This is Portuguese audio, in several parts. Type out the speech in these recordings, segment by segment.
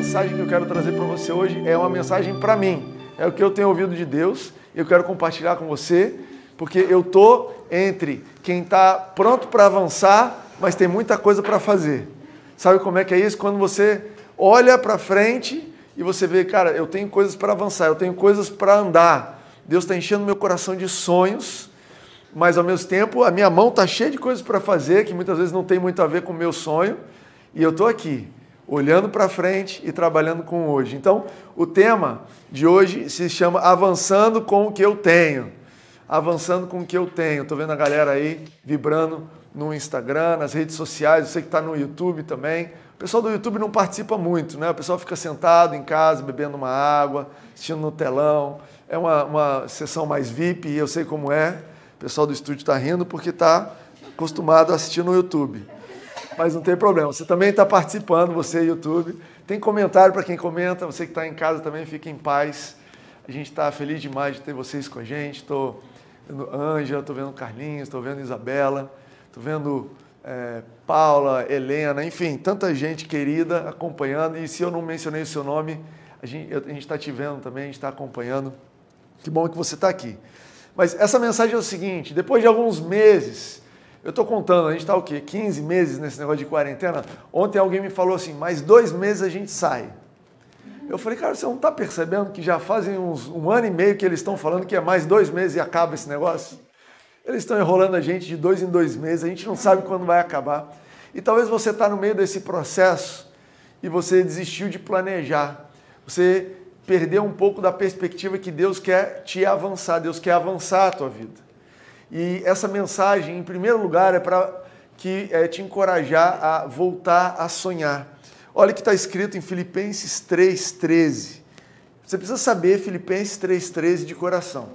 mensagem que eu quero trazer para você hoje é uma mensagem para mim. É o que eu tenho ouvido de Deus e eu quero compartilhar com você, porque eu tô entre quem está pronto para avançar, mas tem muita coisa para fazer. Sabe como é que é isso? Quando você olha para frente e você vê, cara, eu tenho coisas para avançar, eu tenho coisas para andar. Deus está enchendo meu coração de sonhos, mas ao mesmo tempo a minha mão está cheia de coisas para fazer que muitas vezes não tem muito a ver com o meu sonho, e eu estou aqui olhando para frente e trabalhando com hoje. Então, o tema de hoje se chama Avançando com o que eu tenho. Avançando com o que eu tenho. Estou vendo a galera aí vibrando no Instagram, nas redes sociais, você que está no YouTube também. O pessoal do YouTube não participa muito, né? O pessoal fica sentado em casa, bebendo uma água, assistindo no telão. É uma, uma sessão mais VIP e eu sei como é. O pessoal do estúdio está rindo porque está acostumado a assistir no YouTube mas não tem problema. Você também está participando, você YouTube. Tem comentário para quem comenta, você que está em casa também, fique em paz. A gente está feliz demais de ter vocês com a gente. Estou vendo Ângela, estou vendo Carlinhos, estou vendo Isabela, estou vendo é, Paula, Helena, enfim, tanta gente querida acompanhando. E se eu não mencionei o seu nome, a gente está te vendo também, a gente está acompanhando. Que bom que você está aqui. Mas essa mensagem é o seguinte: depois de alguns meses eu estou contando, a gente está o quê? 15 meses nesse negócio de quarentena. Ontem alguém me falou assim, mais dois meses a gente sai. Eu falei, cara, você não está percebendo que já fazem uns, um ano e meio que eles estão falando que é mais dois meses e acaba esse negócio? Eles estão enrolando a gente de dois em dois meses, a gente não sabe quando vai acabar. E talvez você está no meio desse processo e você desistiu de planejar. Você perdeu um pouco da perspectiva que Deus quer te avançar, Deus quer avançar a tua vida. E essa mensagem, em primeiro lugar, é para que é, te encorajar a voltar a sonhar. Olha o que está escrito em Filipenses 3,13. Você precisa saber Filipenses 3,13 de coração.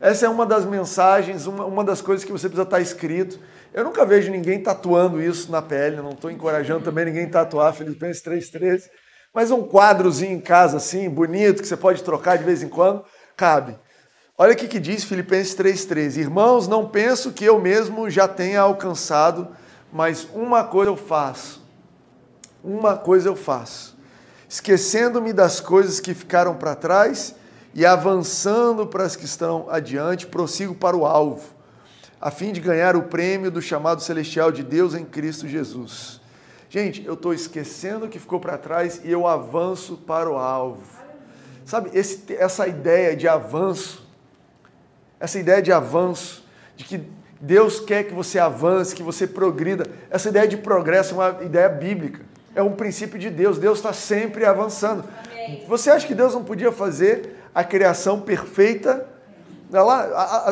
Essa é uma das mensagens, uma, uma das coisas que você precisa estar tá escrito. Eu nunca vejo ninguém tatuando isso na pele, não estou encorajando também ninguém a tatuar Filipenses 3,13. Mas um quadrozinho em casa assim, bonito, que você pode trocar de vez em quando, cabe. Olha o que diz Filipenses 3,13. Irmãos, não penso que eu mesmo já tenha alcançado, mas uma coisa eu faço. Uma coisa eu faço. Esquecendo-me das coisas que ficaram para trás e avançando para as que estão adiante, prossigo para o alvo, a fim de ganhar o prêmio do chamado celestial de Deus em Cristo Jesus. Gente, eu estou esquecendo o que ficou para trás e eu avanço para o alvo. Sabe, esse, essa ideia de avanço essa ideia de avanço, de que Deus quer que você avance, que você progrida. Essa ideia de progresso é uma ideia bíblica, é um princípio de Deus. Deus está sempre avançando. Amém. Você acha que Deus não podia fazer a criação perfeita?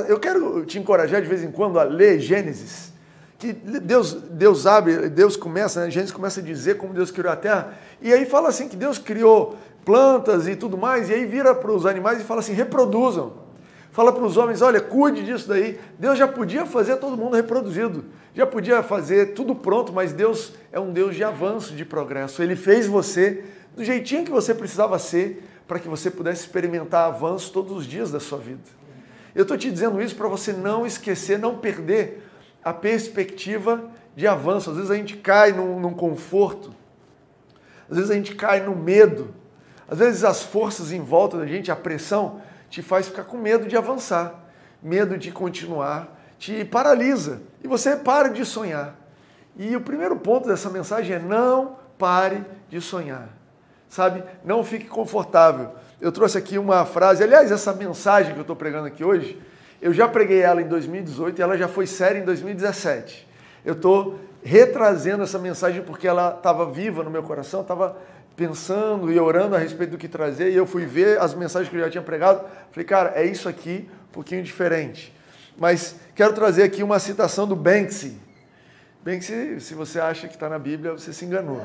Eu quero te encorajar de vez em quando a ler Gênesis. Que Deus, Deus abre, Deus começa, né? Gênesis começa a dizer como Deus criou a terra, e aí fala assim que Deus criou plantas e tudo mais, e aí vira para os animais e fala assim: reproduzam fala para os homens: olha, cuide disso daí. Deus já podia fazer todo mundo reproduzido, já podia fazer tudo pronto, mas Deus é um Deus de avanço, de progresso. Ele fez você do jeitinho que você precisava ser para que você pudesse experimentar avanço todos os dias da sua vida. Eu estou te dizendo isso para você não esquecer, não perder a perspectiva de avanço. Às vezes a gente cai num, num conforto, às vezes a gente cai no medo, às vezes as forças em volta da gente, a pressão, te faz ficar com medo de avançar, medo de continuar, te paralisa e você para de sonhar. E o primeiro ponto dessa mensagem é não pare de sonhar. Sabe? Não fique confortável. Eu trouxe aqui uma frase, aliás, essa mensagem que eu estou pregando aqui hoje, eu já preguei ela em 2018 e ela já foi séria em 2017. Eu estou retrazendo essa mensagem porque ela estava viva no meu coração, estava pensando e orando a respeito do que trazer, e eu fui ver as mensagens que eu já tinha pregado. Falei, cara, é isso aqui, um pouquinho diferente. Mas quero trazer aqui uma citação do Banksy. Banksy, se você acha que está na Bíblia, você se enganou.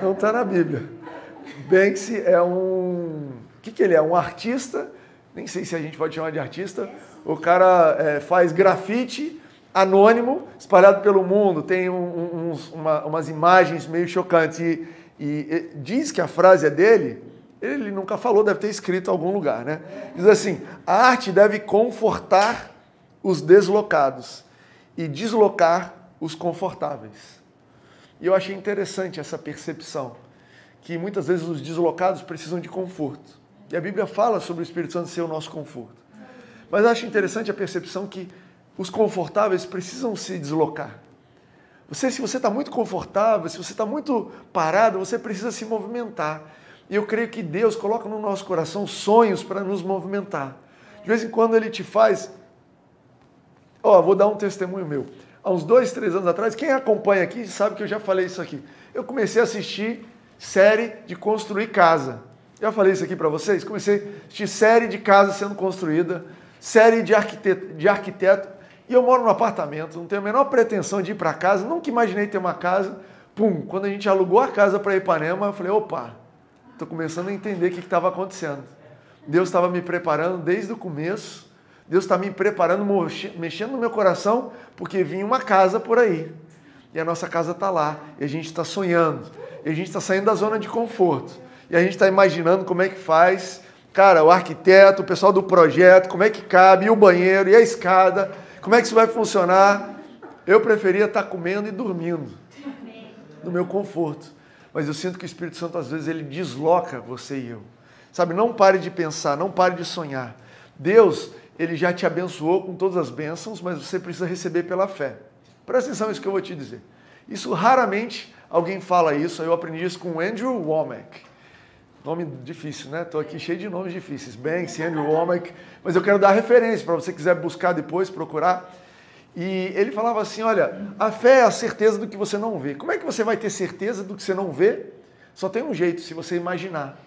Não está na Bíblia. Banksy é um. O que, que ele é? Um artista, nem sei se a gente pode chamar de artista. O cara é, faz grafite anônimo, espalhado pelo mundo, tem um, uns, uma, umas imagens meio chocantes. E e diz que a frase é dele, ele nunca falou, deve ter escrito em algum lugar, né? Diz assim: a arte deve confortar os deslocados e deslocar os confortáveis. E eu achei interessante essa percepção, que muitas vezes os deslocados precisam de conforto. E a Bíblia fala sobre o Espírito Santo ser o nosso conforto. Mas acho interessante a percepção que os confortáveis precisam se deslocar. Você, se você está muito confortável, se você está muito parado, você precisa se movimentar. E eu creio que Deus coloca no nosso coração sonhos para nos movimentar. De vez em quando Ele te faz. Ó, oh, vou dar um testemunho meu. Há uns dois, três anos atrás, quem acompanha aqui sabe que eu já falei isso aqui. Eu comecei a assistir série de construir casa. Já falei isso aqui para vocês? Comecei a assistir série de casa sendo construída, série de arquiteto, de arquiteto e eu moro num apartamento, não tenho a menor pretensão de ir para casa, nunca imaginei ter uma casa. Pum, quando a gente alugou a casa para Ipanema, eu falei, opa, estou começando a entender o que estava acontecendo. Deus estava me preparando desde o começo, Deus está me preparando, mexendo no meu coração, porque vinha uma casa por aí. E a nossa casa está lá, e a gente está sonhando, e a gente está saindo da zona de conforto. E a gente está imaginando como é que faz, cara, o arquiteto, o pessoal do projeto, como é que cabe, e o banheiro, e a escada, como é que isso vai funcionar? Eu preferia estar comendo e dormindo, no meu conforto. Mas eu sinto que o Espírito Santo, às vezes, ele desloca você e eu. Sabe, não pare de pensar, não pare de sonhar. Deus, ele já te abençoou com todas as bênçãos, mas você precisa receber pela fé. Presta atenção nisso que eu vou te dizer. Isso raramente alguém fala isso, eu aprendi isso com Andrew Womack. Nome difícil, né? Estou aqui cheio de nomes difíceis. Banks, Andrew Womack. Mas eu quero dar referência para você quiser buscar depois, procurar. E ele falava assim: olha, a fé é a certeza do que você não vê. Como é que você vai ter certeza do que você não vê? Só tem um jeito, se você imaginar.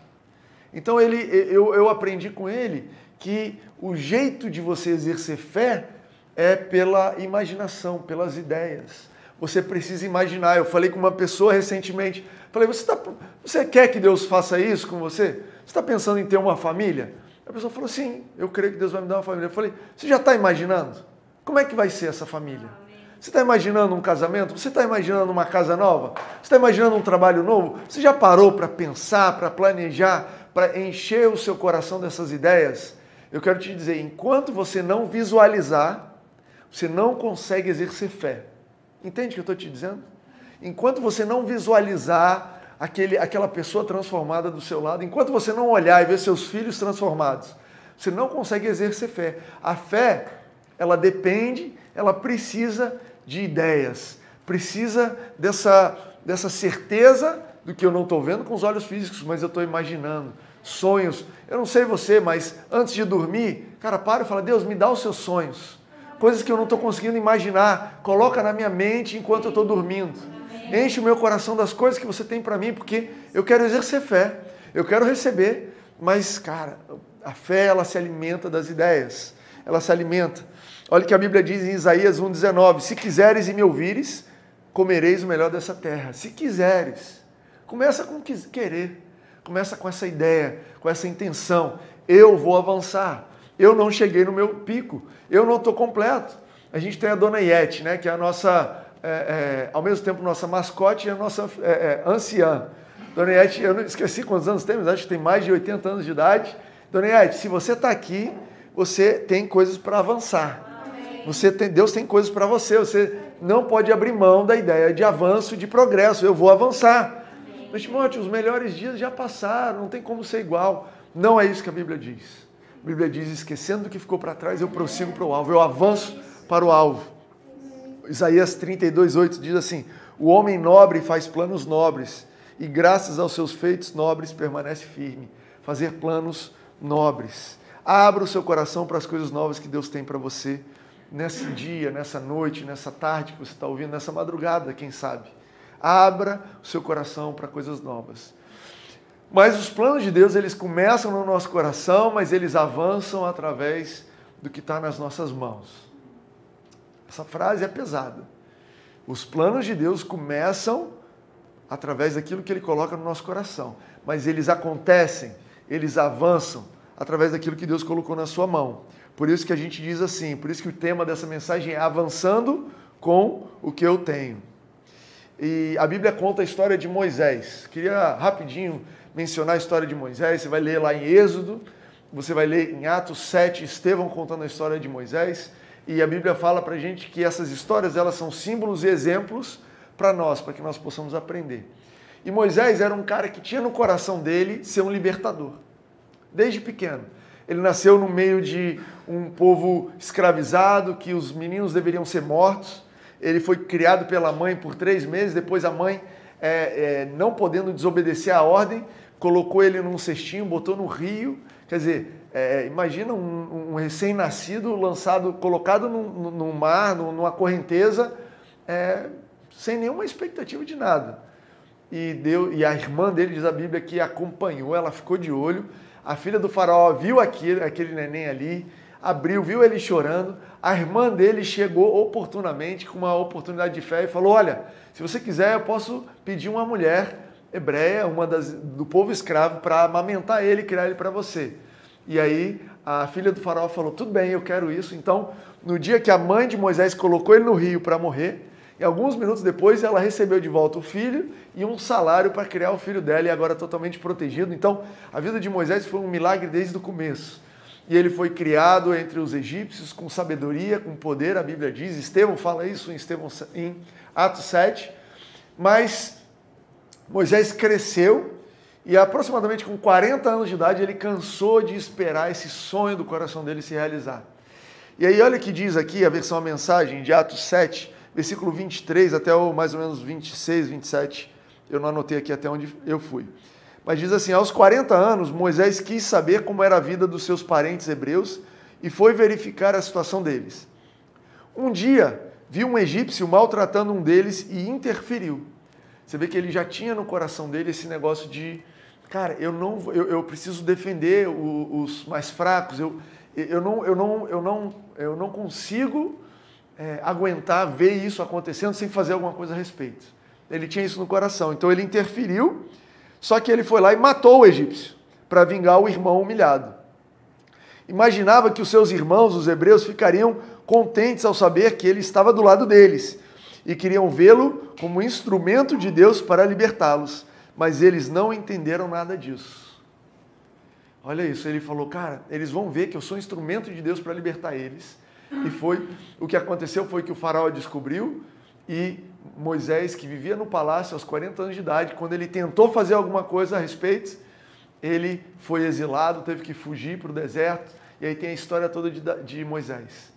Então ele, eu, eu aprendi com ele que o jeito de você exercer fé é pela imaginação, pelas ideias. Você precisa imaginar. Eu falei com uma pessoa recentemente, falei, você, tá, você quer que Deus faça isso com você? Você está pensando em ter uma família? A pessoa falou, sim, eu creio que Deus vai me dar uma família. Eu falei, você já está imaginando? Como é que vai ser essa família? Você está imaginando um casamento? Você está imaginando uma casa nova? Você está imaginando um trabalho novo? Você já parou para pensar, para planejar, para encher o seu coração dessas ideias? Eu quero te dizer, enquanto você não visualizar, você não consegue exercer fé. Entende o que eu estou te dizendo? Enquanto você não visualizar aquele, aquela pessoa transformada do seu lado, enquanto você não olhar e ver seus filhos transformados, você não consegue exercer fé. A fé, ela depende, ela precisa de ideias, precisa dessa, dessa certeza do que eu não estou vendo com os olhos físicos, mas eu estou imaginando. Sonhos. Eu não sei você, mas antes de dormir, cara, para e fala: Deus, me dá os seus sonhos coisas que eu não estou conseguindo imaginar. Coloca na minha mente enquanto eu estou dormindo. Enche o meu coração das coisas que você tem para mim, porque eu quero exercer fé, eu quero receber, mas, cara, a fé ela se alimenta das ideias, ela se alimenta. Olha o que a Bíblia diz em Isaías 1,19: Se quiseres e me ouvires, comereis o melhor dessa terra. Se quiseres, começa com querer, começa com essa ideia, com essa intenção. Eu vou avançar. Eu não cheguei no meu pico, eu não estou completo. A gente tem a dona Yeti, né, que é a nossa, é, é, ao mesmo tempo, nossa mascote e a nossa é, é anciã. Dona Yeti, eu não esqueci quantos anos tem, mas acho que tem mais de 80 anos de idade. Dona Yeti, se você está aqui, você tem coisas para avançar. Você tem, Deus tem coisas para você. Você não pode abrir mão da ideia de avanço, de progresso. Eu vou avançar. Mas, Timóteo, os melhores dias já passaram, não tem como ser igual. Não é isso que a Bíblia diz. A Bíblia diz: esquecendo o que ficou para trás, eu prossigo para o alvo, eu avanço para o alvo. Isaías 32, 8 diz assim: O homem nobre faz planos nobres, e graças aos seus feitos nobres permanece firme. Fazer planos nobres. Abra o seu coração para as coisas novas que Deus tem para você nesse dia, nessa noite, nessa tarde que você está ouvindo, nessa madrugada, quem sabe. Abra o seu coração para coisas novas. Mas os planos de Deus, eles começam no nosso coração, mas eles avançam através do que está nas nossas mãos. Essa frase é pesada. Os planos de Deus começam através daquilo que Ele coloca no nosso coração, mas eles acontecem, eles avançam através daquilo que Deus colocou na sua mão. Por isso que a gente diz assim, por isso que o tema dessa mensagem é avançando com o que eu tenho. E a Bíblia conta a história de Moisés. Queria rapidinho mencionar a história de Moisés, você vai ler lá em Êxodo, você vai ler em Atos 7, Estevão contando a história de Moisés, e a Bíblia fala para gente que essas histórias elas são símbolos e exemplos para nós, para que nós possamos aprender. E Moisés era um cara que tinha no coração dele ser um libertador, desde pequeno. Ele nasceu no meio de um povo escravizado, que os meninos deveriam ser mortos. Ele foi criado pela mãe por três meses, depois a mãe, é, é, não podendo desobedecer a ordem, colocou ele num cestinho, botou no rio. Quer dizer, é, imagina um, um recém-nascido lançado, colocado no, no mar, numa correnteza, é, sem nenhuma expectativa de nada. E, deu, e a irmã dele, diz a Bíblia, que acompanhou, ela ficou de olho. A filha do faraó viu aquele, aquele neném ali, abriu, viu ele chorando. A irmã dele chegou oportunamente, com uma oportunidade de fé, e falou: Olha, se você quiser, eu posso pedir uma mulher hebreia, uma das, do povo escravo, para amamentar ele criar ele para você. E aí a filha do faraó falou: Tudo bem, eu quero isso. Então, no dia que a mãe de Moisés colocou ele no rio para morrer, e alguns minutos depois ela recebeu de volta o filho e um salário para criar o filho dela e agora totalmente protegido. Então, a vida de Moisés foi um milagre desde o começo. E ele foi criado entre os egípcios com sabedoria, com poder, a Bíblia diz. Estevão fala isso em, Estevão, em Atos 7. Mas Moisés cresceu e aproximadamente com 40 anos de idade ele cansou de esperar esse sonho do coração dele se realizar. E aí olha que diz aqui a versão a mensagem de Atos 7, versículo 23 até o mais ou menos 26, 27. Eu não anotei aqui até onde eu fui. Mas diz assim: aos 40 anos, Moisés quis saber como era a vida dos seus parentes hebreus e foi verificar a situação deles. Um dia, viu um egípcio maltratando um deles e interferiu. Você vê que ele já tinha no coração dele esse negócio de, cara, eu não, eu, eu preciso defender o, os mais fracos. Eu, eu não, eu não, eu não, eu não consigo é, aguentar ver isso acontecendo sem fazer alguma coisa a respeito. Ele tinha isso no coração, então ele interferiu, só que ele foi lá e matou o egípcio para vingar o irmão humilhado. Imaginava que os seus irmãos, os hebreus, ficariam contentes ao saber que ele estava do lado deles e queriam vê-lo como instrumento de Deus para libertá-los, mas eles não entenderam nada disso. Olha isso, ele falou, cara, eles vão ver que eu sou instrumento de Deus para libertar eles e foi o que aconteceu foi que o faraó descobriu e Moisés, que vivia no palácio aos 40 anos de idade, quando ele tentou fazer alguma coisa a respeito, ele foi exilado, teve que fugir para o deserto, e aí tem a história toda de, de Moisés.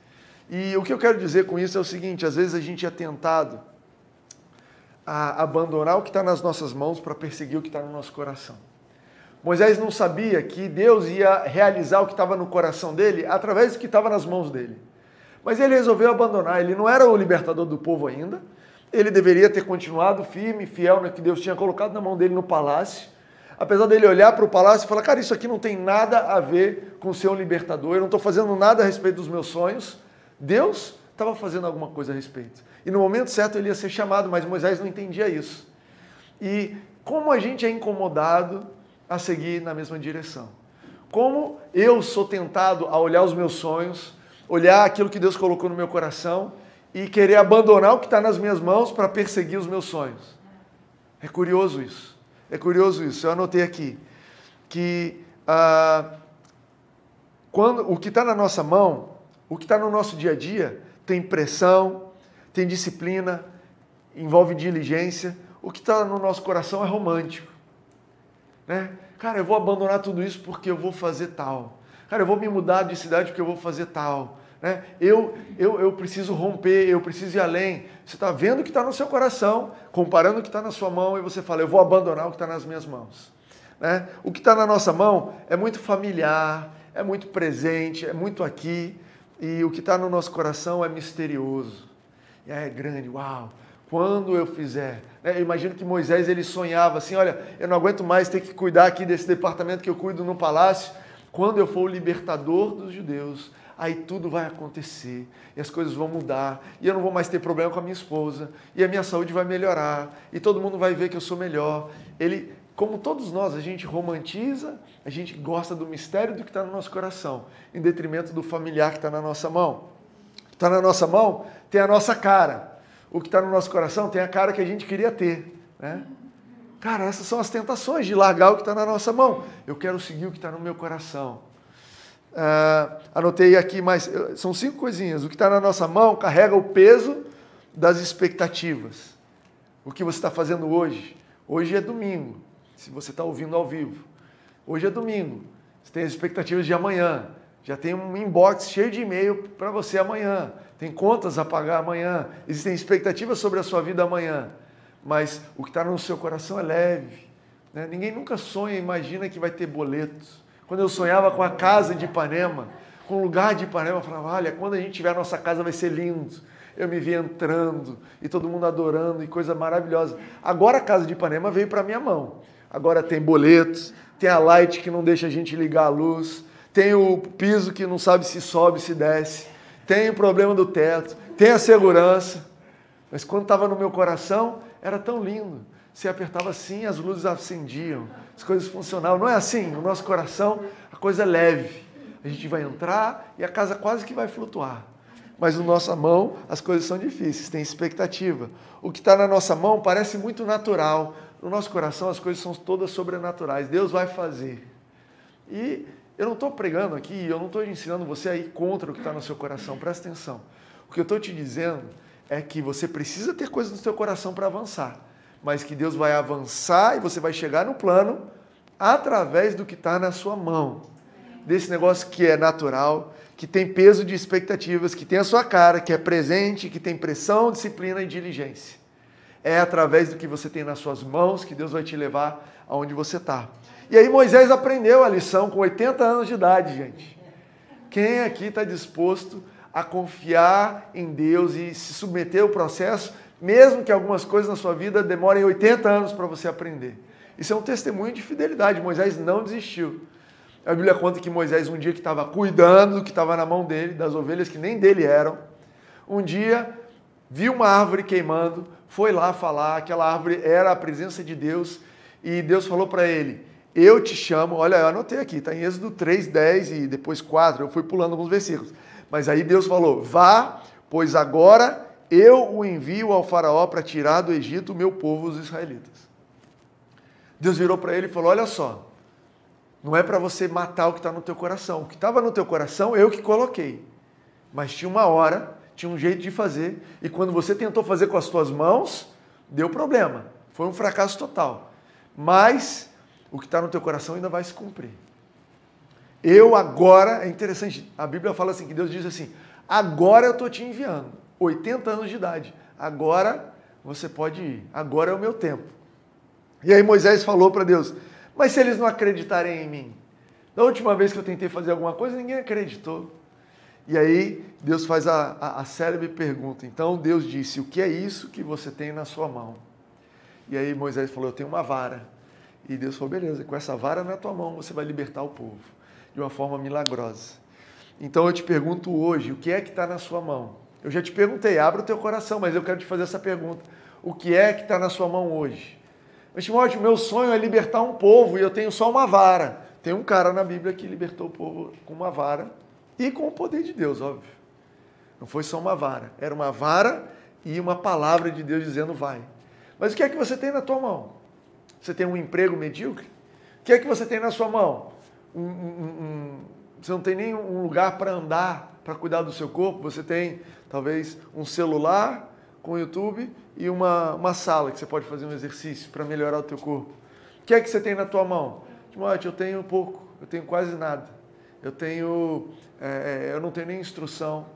E o que eu quero dizer com isso é o seguinte: às vezes a gente é tentado a abandonar o que está nas nossas mãos para perseguir o que está no nosso coração. Moisés não sabia que Deus ia realizar o que estava no coração dele através do que estava nas mãos dele. Mas ele resolveu abandonar, ele não era o libertador do povo ainda, ele deveria ter continuado firme, fiel no que Deus tinha colocado na mão dele no palácio. Apesar dele olhar para o palácio e falar, cara, isso aqui não tem nada a ver com ser um libertador, eu não estou fazendo nada a respeito dos meus sonhos. Deus estava fazendo alguma coisa a respeito. E no momento certo ele ia ser chamado, mas Moisés não entendia isso. E como a gente é incomodado a seguir na mesma direção. Como eu sou tentado a olhar os meus sonhos, olhar aquilo que Deus colocou no meu coração e querer abandonar o que está nas minhas mãos para perseguir os meus sonhos. É curioso isso. É curioso isso. Eu anotei aqui que ah, quando o que está na nossa mão, o que está no nosso dia a dia, tem pressão, tem disciplina, envolve diligência. O que está no nosso coração é romântico. Né? Cara, eu vou abandonar tudo isso porque eu vou fazer tal. Cara, eu vou me mudar de cidade porque eu vou fazer tal. Né? Eu, eu, eu preciso romper, eu preciso ir além. Você está vendo o que está no seu coração, comparando o que está na sua mão, e você fala, eu vou abandonar o que está nas minhas mãos. Né? O que está na nossa mão é muito familiar, é muito presente, é muito aqui, e o que está no nosso coração é misterioso. É grande, uau! Quando eu fizer. Né? Eu imagino que Moisés ele sonhava assim: olha, eu não aguento mais ter que cuidar aqui desse departamento que eu cuido no palácio. Quando eu for o libertador dos judeus, aí tudo vai acontecer e as coisas vão mudar e eu não vou mais ter problema com a minha esposa e a minha saúde vai melhorar e todo mundo vai ver que eu sou melhor. Ele, como todos nós, a gente romantiza, a gente gosta do mistério do que está no nosso coração, em detrimento do familiar que está na nossa mão. Está na nossa mão, tem a nossa cara. O que está no nosso coração tem a cara que a gente queria ter. Né? Cara, essas são as tentações de largar o que está na nossa mão. Eu quero seguir o que está no meu coração. Uh, anotei aqui mais, são cinco coisinhas. O que está na nossa mão carrega o peso das expectativas. O que você está fazendo hoje, Hoje é domingo, se você está ouvindo ao vivo. Hoje é domingo. Você tem as expectativas de amanhã. Já tem um inbox cheio de e-mail para você amanhã. Tem contas a pagar amanhã. Existem expectativas sobre a sua vida amanhã. Mas o que está no seu coração é leve. Né? Ninguém nunca sonha, imagina que vai ter boletos. Quando eu sonhava com a casa de Ipanema, com o lugar de Ipanema, eu falava: olha, quando a gente tiver a nossa casa vai ser lindo. Eu me vi entrando e todo mundo adorando e coisa maravilhosa. Agora a casa de Ipanema veio para minha mão. Agora tem boletos, tem a light que não deixa a gente ligar a luz, tem o piso que não sabe se sobe, se desce, tem o problema do teto, tem a segurança. Mas quando estava no meu coração, era tão lindo. Você apertava assim, as luzes acendiam, as coisas funcionavam. Não é assim? No nosso coração, a coisa é leve. A gente vai entrar e a casa quase que vai flutuar. Mas na nossa mão, as coisas são difíceis, tem expectativa. O que está na nossa mão parece muito natural, no nosso coração as coisas são todas sobrenaturais. Deus vai fazer. E eu não estou pregando aqui, eu não estou ensinando você a ir contra o que está no seu coração. Presta atenção. O que eu estou te dizendo é que você precisa ter coisas no seu coração para avançar. Mas que Deus vai avançar e você vai chegar no plano através do que está na sua mão. Desse negócio que é natural, que tem peso de expectativas, que tem a sua cara, que é presente, que tem pressão, disciplina e diligência. É através do que você tem nas suas mãos que Deus vai te levar aonde você está. E aí Moisés aprendeu a lição com 80 anos de idade, gente. Quem aqui está disposto a confiar em Deus e se submeter ao processo, mesmo que algumas coisas na sua vida demorem 80 anos para você aprender? Isso é um testemunho de fidelidade. Moisés não desistiu. A Bíblia conta que Moisés, um dia que estava cuidando do que estava na mão dele, das ovelhas que nem dele eram, um dia viu uma árvore queimando, foi lá falar, aquela árvore era a presença de Deus, e Deus falou para ele: Eu te chamo, olha, eu anotei aqui, está em Êxodo 3, 10 e depois 4, eu fui pulando alguns versículos. Mas aí Deus falou: Vá, pois agora eu o envio ao Faraó para tirar do Egito o meu povo, os israelitas. Deus virou para ele e falou: Olha só, não é para você matar o que está no teu coração. O que estava no teu coração, eu que coloquei. Mas tinha uma hora tinha um jeito de fazer, e quando você tentou fazer com as suas mãos, deu problema. Foi um fracasso total. Mas o que está no teu coração ainda vai se cumprir. Eu agora, é interessante, a Bíblia fala assim, que Deus diz assim, agora eu estou te enviando, 80 anos de idade, agora você pode ir, agora é o meu tempo. E aí Moisés falou para Deus, mas se eles não acreditarem em mim? Da última vez que eu tentei fazer alguma coisa, ninguém acreditou. E aí Deus faz a, a, a pergunta. Então Deus disse: O que é isso que você tem na sua mão? E aí Moisés falou: Eu tenho uma vara. E Deus falou: Beleza, com essa vara na tua mão você vai libertar o povo de uma forma milagrosa. Então eu te pergunto hoje: o que é que está na sua mão? Eu já te perguntei, abra o teu coração, mas eu quero te fazer essa pergunta: o que é que está na sua mão hoje? Mas Timóteo, meu sonho é libertar um povo e eu tenho só uma vara. Tem um cara na Bíblia que libertou o povo com uma vara e com o poder de Deus, óbvio. Não foi só uma vara, era uma vara e uma palavra de Deus dizendo vai. Mas o que é que você tem na tua mão? Você tem um emprego medíocre? O que é que você tem na sua mão? Um, um, um, você não tem nem um lugar para andar, para cuidar do seu corpo. Você tem talvez um celular com YouTube e uma, uma sala que você pode fazer um exercício para melhorar o teu corpo. O que é que você tem na tua mão? Timóteo, eu tenho pouco, eu tenho quase nada eu tenho, é, é, eu não tenho nem instrução.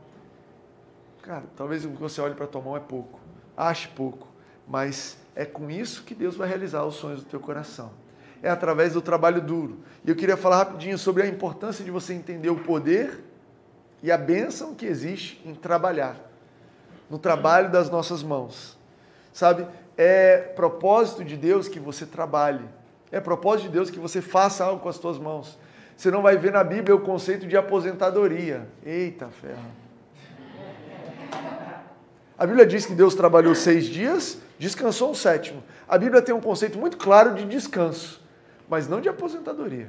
Cara, talvez o que você olhe para tua mão é pouco, ache pouco, mas é com isso que Deus vai realizar os sonhos do teu coração. É através do trabalho duro. E eu queria falar rapidinho sobre a importância de você entender o poder e a bênção que existe em trabalhar, no trabalho das nossas mãos. Sabe, é propósito de Deus que você trabalhe. É propósito de Deus que você faça algo com as tuas mãos. Você não vai ver na Bíblia o conceito de aposentadoria. Eita ferro. A Bíblia diz que Deus trabalhou seis dias, descansou o sétimo. A Bíblia tem um conceito muito claro de descanso, mas não de aposentadoria.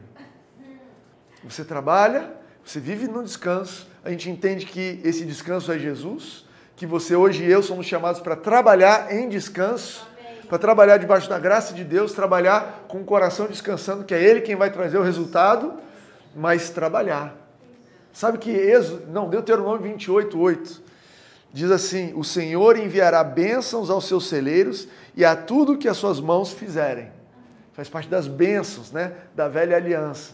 Você trabalha, você vive no descanso, a gente entende que esse descanso é Jesus, que você hoje e eu somos chamados para trabalhar em descanso, para trabalhar debaixo da graça de Deus, trabalhar com o coração descansando, que é Ele quem vai trazer o resultado mas trabalhar. Sabe que Êxodo, não, Deuteronômio 28, 8, diz assim: O Senhor enviará bênçãos aos seus celeiros e a tudo que as suas mãos fizerem. Faz parte das bênçãos, né, da velha aliança.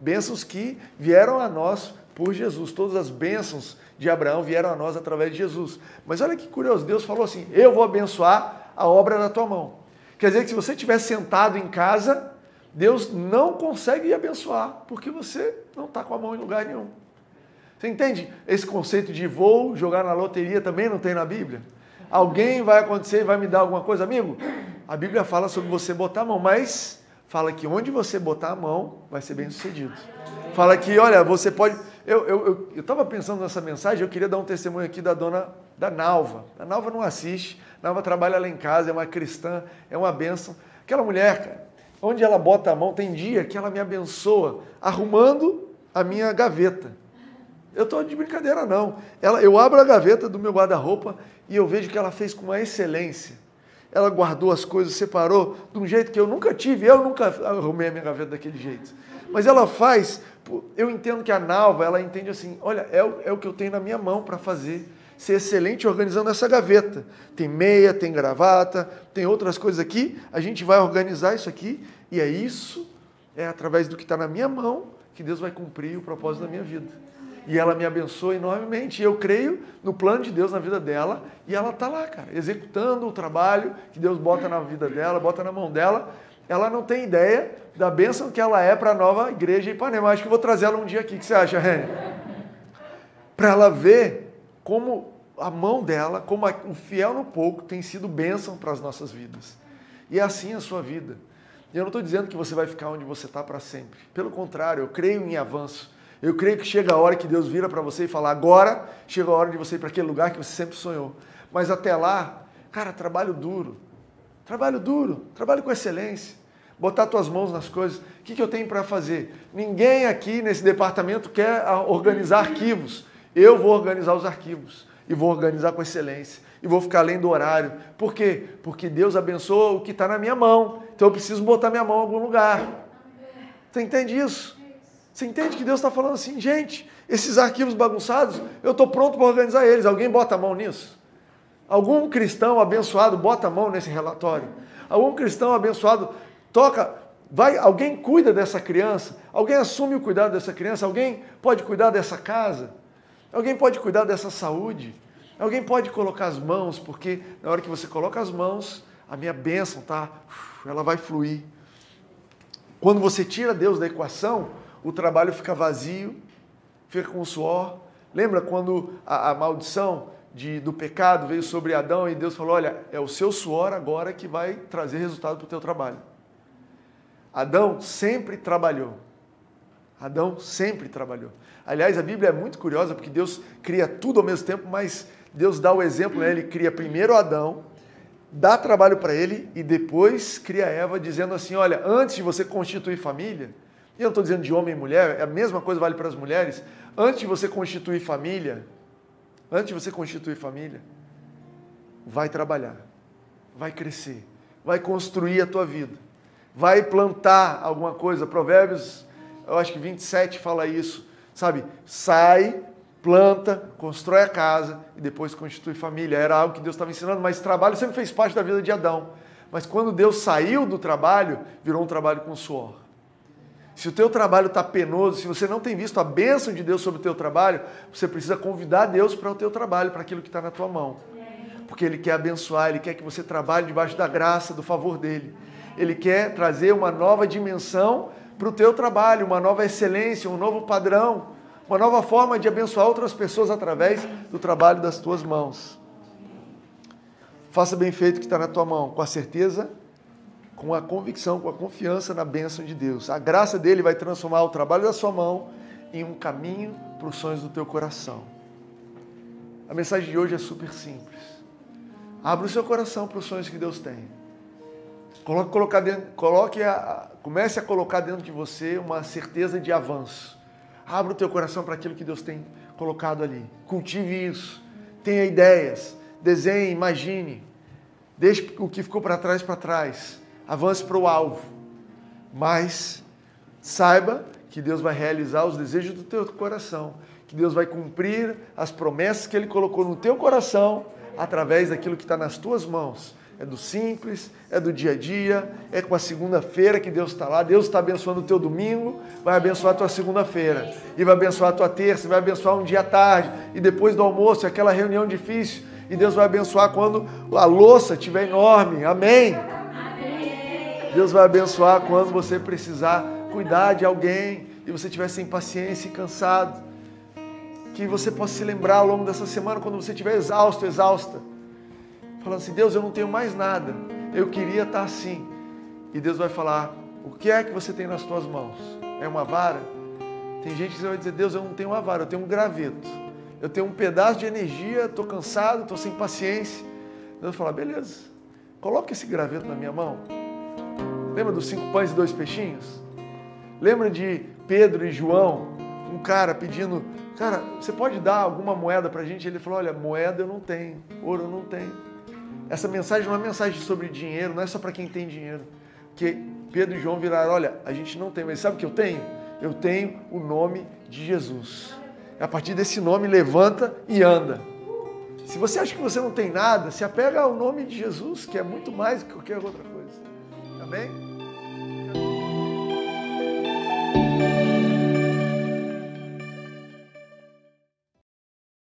Bênçãos que vieram a nós por Jesus. Todas as bênçãos de Abraão vieram a nós através de Jesus. Mas olha que curioso, Deus falou assim: Eu vou abençoar a obra da tua mão. Quer dizer que se você estiver sentado em casa, Deus não consegue abençoar, porque você não está com a mão em lugar nenhum. Você entende? Esse conceito de vou jogar na loteria também não tem na Bíblia. Alguém vai acontecer e vai me dar alguma coisa, amigo? A Bíblia fala sobre você botar a mão, mas fala que onde você botar a mão vai ser bem sucedido. Fala que, olha, você pode. Eu estava eu, eu, pensando nessa mensagem, eu queria dar um testemunho aqui da dona da Nalva. A Nalva não assiste, a Nalva trabalha lá em casa, é uma cristã, é uma bênção. Aquela mulher, cara, onde ela bota a mão, tem dia que ela me abençoa arrumando a minha gaveta. Eu estou de brincadeira, não. Ela, eu abro a gaveta do meu guarda-roupa e eu vejo que ela fez com uma excelência. Ela guardou as coisas, separou de um jeito que eu nunca tive. Eu nunca arrumei a minha gaveta daquele jeito. Mas ela faz, eu entendo que a Nalva, ela entende assim: olha, é é o que eu tenho na minha mão para fazer ser excelente organizando essa gaveta. Tem meia, tem gravata, tem outras coisas aqui. A gente vai organizar isso aqui e é isso, é através do que está na minha mão que Deus vai cumprir o propósito da minha vida. E ela me abençoa enormemente. E eu creio no plano de Deus na vida dela. E ela está lá, cara, executando o trabalho que Deus bota na vida dela, bota na mão dela. Ela não tem ideia da bênção que ela é para a nova igreja Ipanema. Acho que vou trazer ela um dia aqui. O que você acha, Reni? Para ela ver como a mão dela, como o fiel no pouco, tem sido bênção para as nossas vidas. E é assim a sua vida. E eu não estou dizendo que você vai ficar onde você está para sempre. Pelo contrário, eu creio em avanço. Eu creio que chega a hora que Deus vira para você e fala: agora chega a hora de você ir para aquele lugar que você sempre sonhou. Mas até lá, cara, trabalho duro. Trabalho duro, trabalho com excelência. Botar tuas mãos nas coisas. O que, que eu tenho para fazer? Ninguém aqui nesse departamento quer organizar arquivos. Eu vou organizar os arquivos e vou organizar com excelência e vou ficar além do horário. Por quê? Porque Deus abençoa o que está na minha mão. Então eu preciso botar minha mão em algum lugar. Você entende isso? Você entende que Deus está falando assim, gente, esses arquivos bagunçados, eu estou pronto para organizar eles. Alguém bota a mão nisso? Algum cristão abençoado bota a mão nesse relatório? Algum cristão abençoado toca, vai, alguém cuida dessa criança? Alguém assume o cuidado dessa criança? Alguém pode cuidar dessa casa? Alguém pode cuidar dessa saúde? Alguém pode colocar as mãos, porque na hora que você coloca as mãos, a minha bênção, tá? Ela vai fluir. Quando você tira Deus da equação, o trabalho fica vazio, fica com suor. Lembra quando a, a maldição de, do pecado veio sobre Adão e Deus falou: Olha, é o seu suor agora que vai trazer resultado para o teu trabalho. Adão sempre trabalhou. Adão sempre trabalhou. Aliás, a Bíblia é muito curiosa porque Deus cria tudo ao mesmo tempo, mas Deus dá o exemplo, né? ele cria primeiro Adão, dá trabalho para ele e depois cria Eva, dizendo assim: olha, antes de você constituir família, e eu não estou dizendo de homem e mulher, a mesma coisa vale para as mulheres, antes de você constituir família, antes de você constituir família, vai trabalhar, vai crescer, vai construir a tua vida, vai plantar alguma coisa. Provérbios, eu acho que 27 fala isso sabe? Sai, planta, constrói a casa e depois constitui família. Era algo que Deus estava ensinando, mas trabalho sempre fez parte da vida de Adão. Mas quando Deus saiu do trabalho, virou um trabalho com suor. Se o teu trabalho está penoso, se você não tem visto a bênção de Deus sobre o teu trabalho, você precisa convidar Deus para o teu trabalho, para aquilo que está na tua mão. Porque Ele quer abençoar, Ele quer que você trabalhe debaixo da graça, do favor dEle. Ele quer trazer uma nova dimensão para o teu trabalho, uma nova excelência, um novo padrão, uma nova forma de abençoar outras pessoas através do trabalho das tuas mãos. Faça bem feito o que está na tua mão, com a certeza, com a convicção, com a confiança na bênção de Deus. A graça dele vai transformar o trabalho da sua mão em um caminho para os sonhos do teu coração. A mensagem de hoje é super simples. Abra o seu coração para os sonhos que Deus tem. Coloque, dentro, coloque a, comece a colocar dentro de você uma certeza de avanço. Abra o teu coração para aquilo que Deus tem colocado ali. Cultive isso. Tenha ideias. Desenhe, imagine. Deixe o que ficou para trás para trás. Avance para o alvo. Mas saiba que Deus vai realizar os desejos do teu coração, que Deus vai cumprir as promessas que Ele colocou no teu coração através daquilo que está nas tuas mãos. É do simples, é do dia a dia, é com a segunda-feira que Deus está lá. Deus está abençoando o teu domingo, vai abençoar a tua segunda-feira, e vai abençoar a tua terça, vai abençoar um dia à tarde, e depois do almoço, aquela reunião difícil, e Deus vai abençoar quando a louça estiver enorme. Amém? Amém. Deus vai abençoar quando você precisar cuidar de alguém e você estiver sem paciência e cansado que você possa se lembrar ao longo dessa semana, quando você estiver exausto, exausta, falando assim: Deus, eu não tenho mais nada, eu queria estar assim. E Deus vai falar: O que é que você tem nas tuas mãos? É uma vara? Tem gente que vai dizer: Deus, eu não tenho uma vara, eu tenho um graveto. Eu tenho um pedaço de energia, estou cansado, estou sem paciência. Deus vai falar: Beleza, coloca esse graveto na minha mão. Lembra dos cinco pães e dois peixinhos? Lembra de Pedro e João, um cara pedindo cara, você pode dar alguma moeda para a gente? Ele falou, olha, moeda eu não tenho, ouro eu não tenho. Essa mensagem não é mensagem sobre dinheiro, não é só para quem tem dinheiro. Porque Pedro e João viraram, olha, a gente não tem, mas sabe o que eu tenho? Eu tenho o nome de Jesus. A partir desse nome, levanta e anda. Se você acha que você não tem nada, se apega ao nome de Jesus, que é muito mais do que qualquer outra coisa. Amém?